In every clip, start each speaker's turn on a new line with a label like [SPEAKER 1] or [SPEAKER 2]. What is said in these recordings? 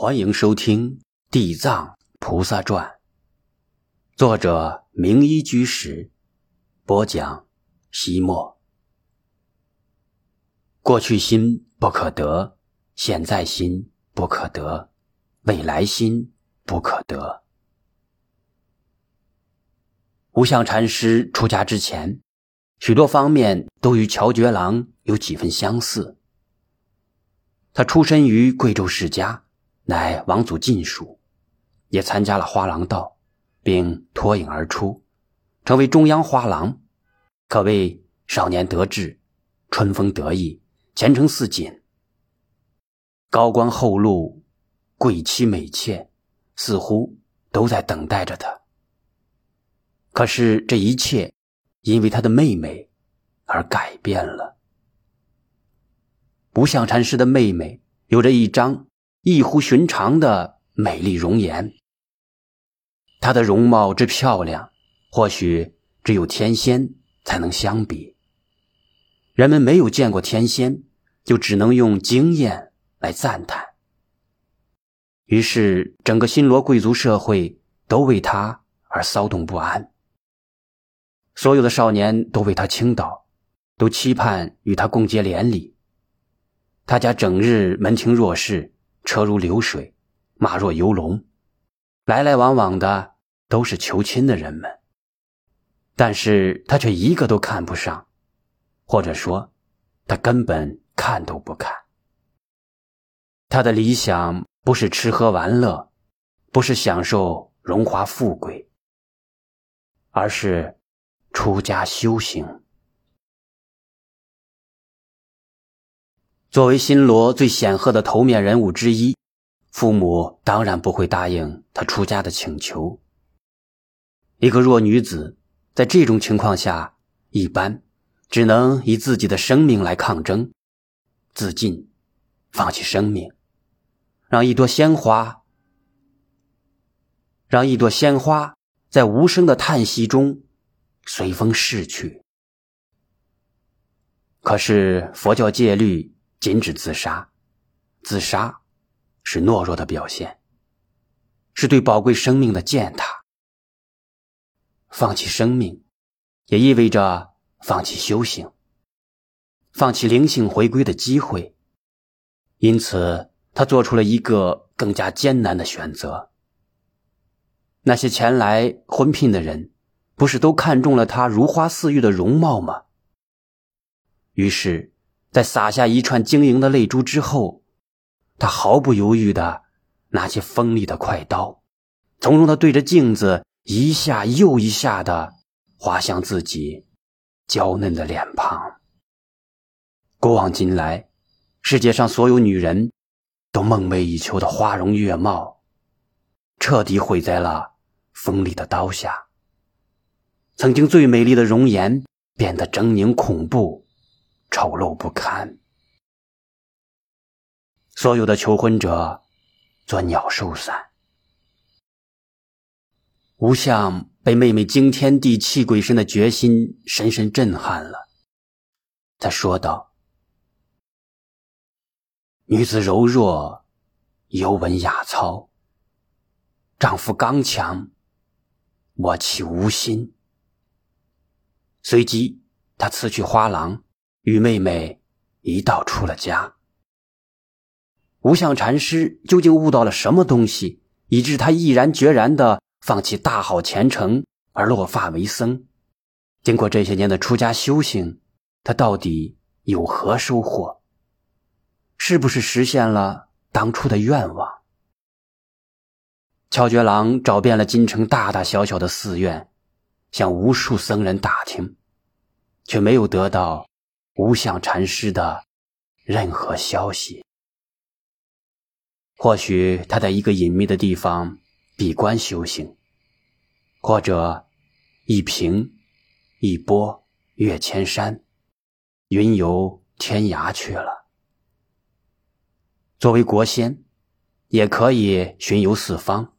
[SPEAKER 1] 欢迎收听《地藏菩萨传》，作者明一居士播讲。西莫，过去心不可得，现在心不可得，未来心不可得。无相禅师出家之前，许多方面都与乔觉郎有几分相似。他出身于贵州世家。乃王祖近属，也参加了花郎道，并脱颖而出，成为中央花郎，可谓少年得志，春风得意，前程似锦。高官厚禄，贵妻美妾，似乎都在等待着他。可是这一切，因为他的妹妹而改变了。无相禅师的妹妹有着一张。异乎寻常的美丽容颜，她的容貌之漂亮，或许只有天仙才能相比。人们没有见过天仙，就只能用惊艳来赞叹。于是，整个新罗贵族社会都为他而骚动不安。所有的少年都为他倾倒，都期盼与他共结连理。他家整日门庭若市。车如流水，马若游龙，来来往往的都是求亲的人们，但是他却一个都看不上，或者说，他根本看都不看。他的理想不是吃喝玩乐，不是享受荣华富贵，而是出家修行。作为新罗最显赫的头面人物之一，父母当然不会答应他出家的请求。一个弱女子在这种情况下，一般只能以自己的生命来抗争，自尽，放弃生命，让一朵鲜花，让一朵鲜花在无声的叹息中随风逝去。可是佛教戒律。禁止自杀，自杀是懦弱的表现，是对宝贵生命的践踏。放弃生命，也意味着放弃修行，放弃灵性回归的机会。因此，他做出了一个更加艰难的选择。那些前来婚聘的人，不是都看中了他如花似玉的容貌吗？于是。在洒下一串晶莹的泪珠之后，他毫不犹豫的拿起锋利的快刀，从容的对着镜子一下又一下的划向自己娇嫩的脸庞。古往今来，世界上所有女人都梦寐以求的花容月貌，彻底毁在了锋利的刀下。曾经最美丽的容颜变得狰狞恐怖。丑陋不堪，所有的求婚者做鸟兽散。吴相被妹妹惊天地泣鬼神的决心深深震撼了，他说道：“女子柔弱，尤闻雅操；丈夫刚强，我岂无心？”随即，他辞去花郎。与妹妹一道出了家。无相禅师究竟悟到了什么东西，以致他毅然决然的放弃大好前程而落发为僧？经过这些年的出家修行，他到底有何收获？是不是实现了当初的愿望？乔觉郎找遍了京城大大小小的寺院，向无数僧人打听，却没有得到。无相禅师的任何消息，或许他在一个隐秘的地方闭关修行，或者一平一波越千山，云游天涯去了。作为国仙，也可以巡游四方，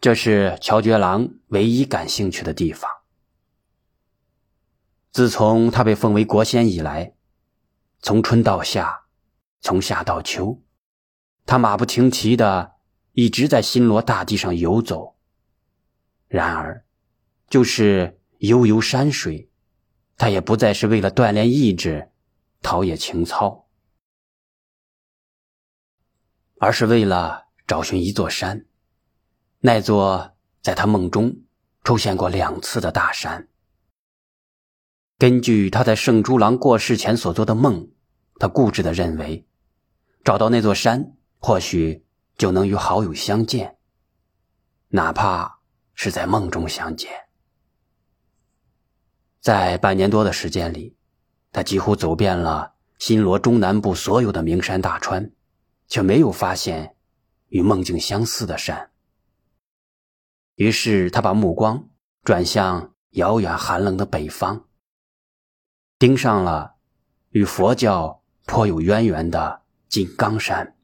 [SPEAKER 1] 这是乔觉郎唯一感兴趣的地方。自从他被封为国仙以来，从春到夏，从夏到秋，他马不停蹄的一直在新罗大地上游走。然而，就是悠悠山水，他也不再是为了锻炼意志、陶冶情操，而是为了找寻一座山，那座在他梦中出现过两次的大山。根据他在圣猪郎过世前所做的梦，他固执的认为，找到那座山，或许就能与好友相见，哪怕是在梦中相见。在半年多的时间里，他几乎走遍了新罗中南部所有的名山大川，却没有发现与梦境相似的山。于是他把目光转向遥远寒冷的北方。盯上了与佛教颇有渊源的金刚山。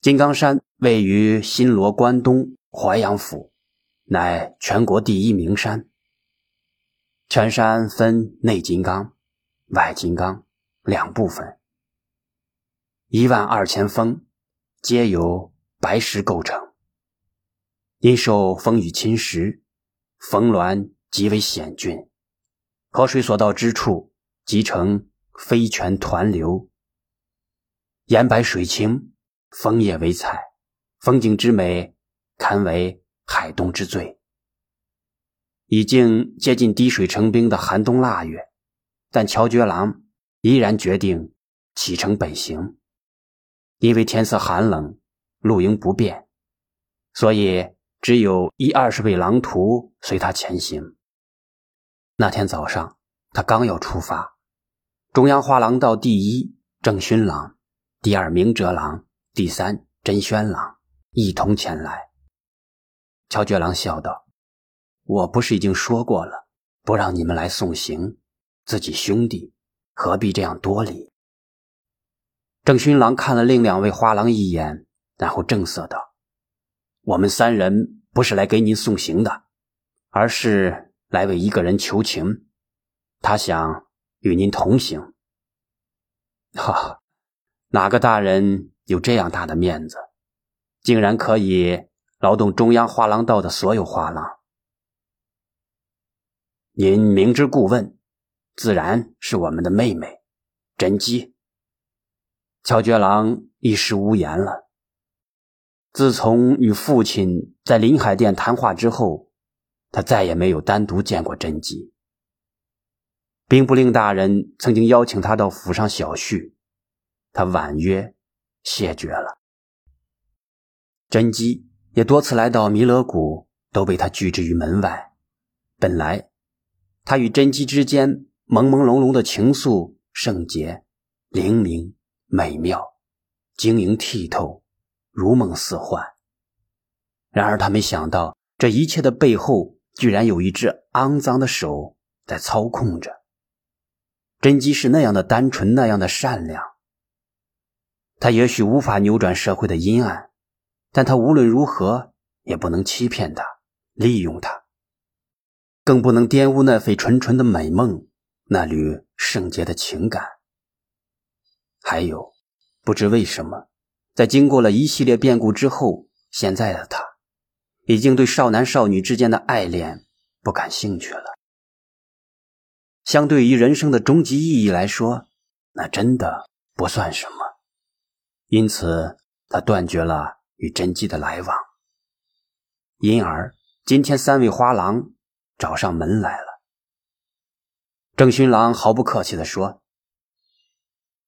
[SPEAKER 1] 金刚山位于新罗关东淮阳府，乃全国第一名山。全山分内金刚、外金刚两部分，一万二千峰，皆由白石构成。因受风雨侵蚀，峰峦极为险峻。河水所到之处，即成飞泉湍流。岩白水清，枫叶为彩，风景之美，堪为海东之最。已经接近滴水成冰的寒冬腊月，但乔觉郎依然决定启程北行，因为天色寒冷，露营不便，所以只有一二十位狼徒随他前行。那天早上，他刚要出发，中央花廊道第一郑勋郎、第二明哲郎、第三真宣郎一同前来。乔觉郎笑道：“我不是已经说过了，不让你们来送行，自己兄弟何必这样多礼？”郑勋郎看了另两位花郎一眼，然后正色道：“我们三人不是来给您送行的，而是……”来为一个人求情，他想与您同行。哈，哪个大人有这样大的面子，竟然可以劳动中央画廊道的所有画廊？您明知故问，自然是我们的妹妹甄姬。乔觉郎一时无言了。自从与父亲在临海殿谈话之后。他再也没有单独见过甄姬。兵部令大人曾经邀请他到府上小叙，他婉约谢绝了。甄姬也多次来到弥勒谷，都被他拒之于门外。本来，他与甄姬之间朦朦胧胧的情愫，圣洁、灵明、美妙、晶莹剔透，如梦似幻。然而，他没想到这一切的背后。居然有一只肮脏的手在操控着。甄姬是那样的单纯，那样的善良。他也许无法扭转社会的阴暗，但他无论如何也不能欺骗他、利用他，更不能玷污那份纯纯的美梦，那缕圣洁的情感。还有，不知为什么，在经过了一系列变故之后，现在的他。已经对少男少女之间的爱恋不感兴趣了。相对于人生的终极意义来说，那真的不算什么。因此，他断绝了与甄姬的来往。因而，今天三位花郎找上门来了。郑勋郎毫不客气地说：“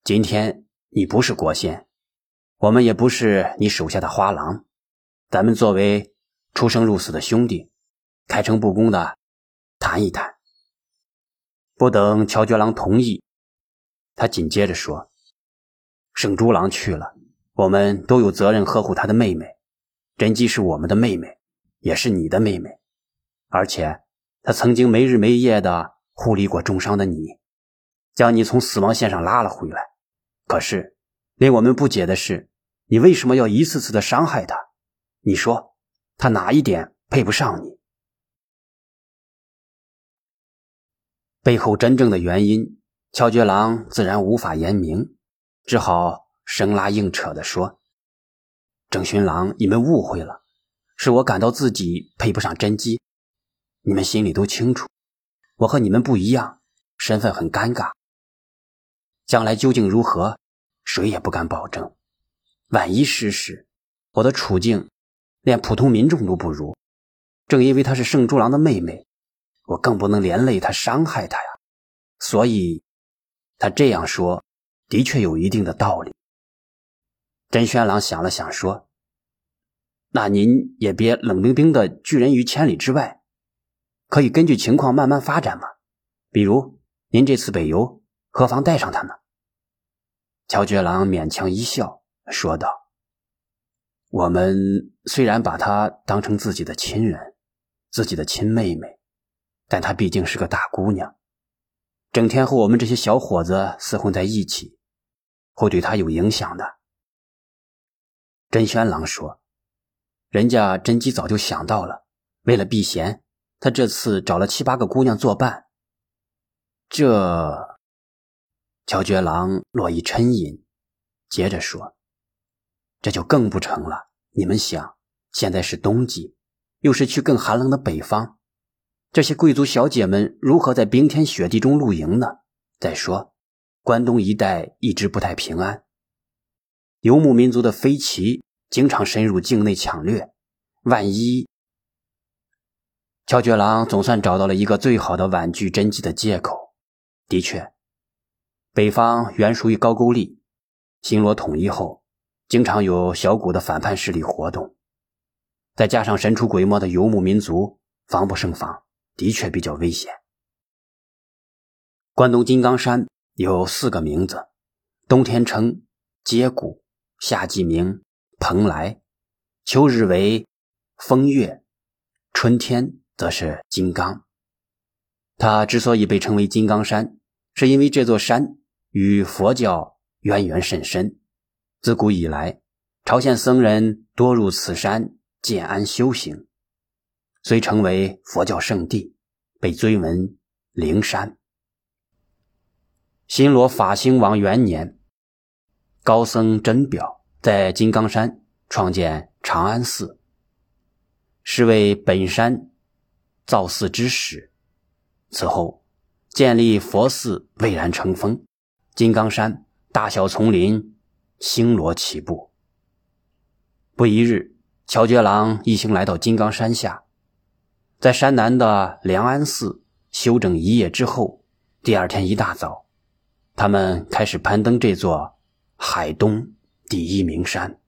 [SPEAKER 1] 今天你不是国仙，我们也不是你手下的花郎，咱们作为……”出生入死的兄弟，开诚布公的谈一谈。不等乔觉郎同意，他紧接着说：“圣猪郎去了，我们都有责任呵护他的妹妹。甄姬是我们的妹妹，也是你的妹妹，而且她曾经没日没夜的护理过重伤的你，将你从死亡线上拉了回来。可是令我们不解的是，你为什么要一次次的伤害她？你说。”他哪一点配不上你？背后真正的原因，乔觉郎自然无法言明，只好生拉硬扯地说：“郑勋郎，你们误会了，是我感到自己配不上甄姬。你们心里都清楚，我和你们不一样，身份很尴尬。将来究竟如何，谁也不敢保证。万一失事，我的处境连普通民众都不如。正因为她是圣诸郎的妹妹，我更不能连累她，伤害她呀。所以，他这样说，的确有一定的道理。”甄轩郎想了想，说：“那您也别冷冰冰的拒人于千里之外，可以根据情况慢慢发展嘛。比如您这次北游，何妨带上他呢？”乔觉郎勉强一笑，说道：“我们虽然把她当成自己的亲人，自己的亲妹妹，但她毕竟是个大姑娘，整天和我们这些小伙子厮混在一起，会对她有影响的。”甄轩郎说：“人家甄姬早就想到了，为了避嫌，他这次找了七八个姑娘作伴。”这，乔觉郎落一沉吟，接着说：“这就更不成了。你们想，现在是冬季，又是去更寒冷的北方，这些贵族小姐们如何在冰天雪地中露营呢？再说，关东一带一直不太平安。”游牧民族的飞骑经常深入境内抢掠，万一……乔觉郎总算找到了一个最好的婉拒真迹的借口。的确，北方原属于高句丽，新罗统一后，经常有小股的反叛势力活动，再加上神出鬼没的游牧民族，防不胜防，的确比较危险。关东金刚山有四个名字：冬天称接谷。夏季名蓬莱，秋日为风月，春天则是金刚。它之所以被称为金刚山，是因为这座山与佛教渊源甚深。自古以来，朝鲜僧人多入此山建安修行，虽成为佛教圣地，被尊为灵山。新罗法兴王元年。高僧真表在金刚山创建长安寺，是为本山造寺之始。此后建立佛寺蔚然成风，金刚山大小丛林星罗棋布。不一日，乔杰郎一行来到金刚山下，在山南的梁安寺休整一夜之后，第二天一大早，他们开始攀登这座。海东第一名山。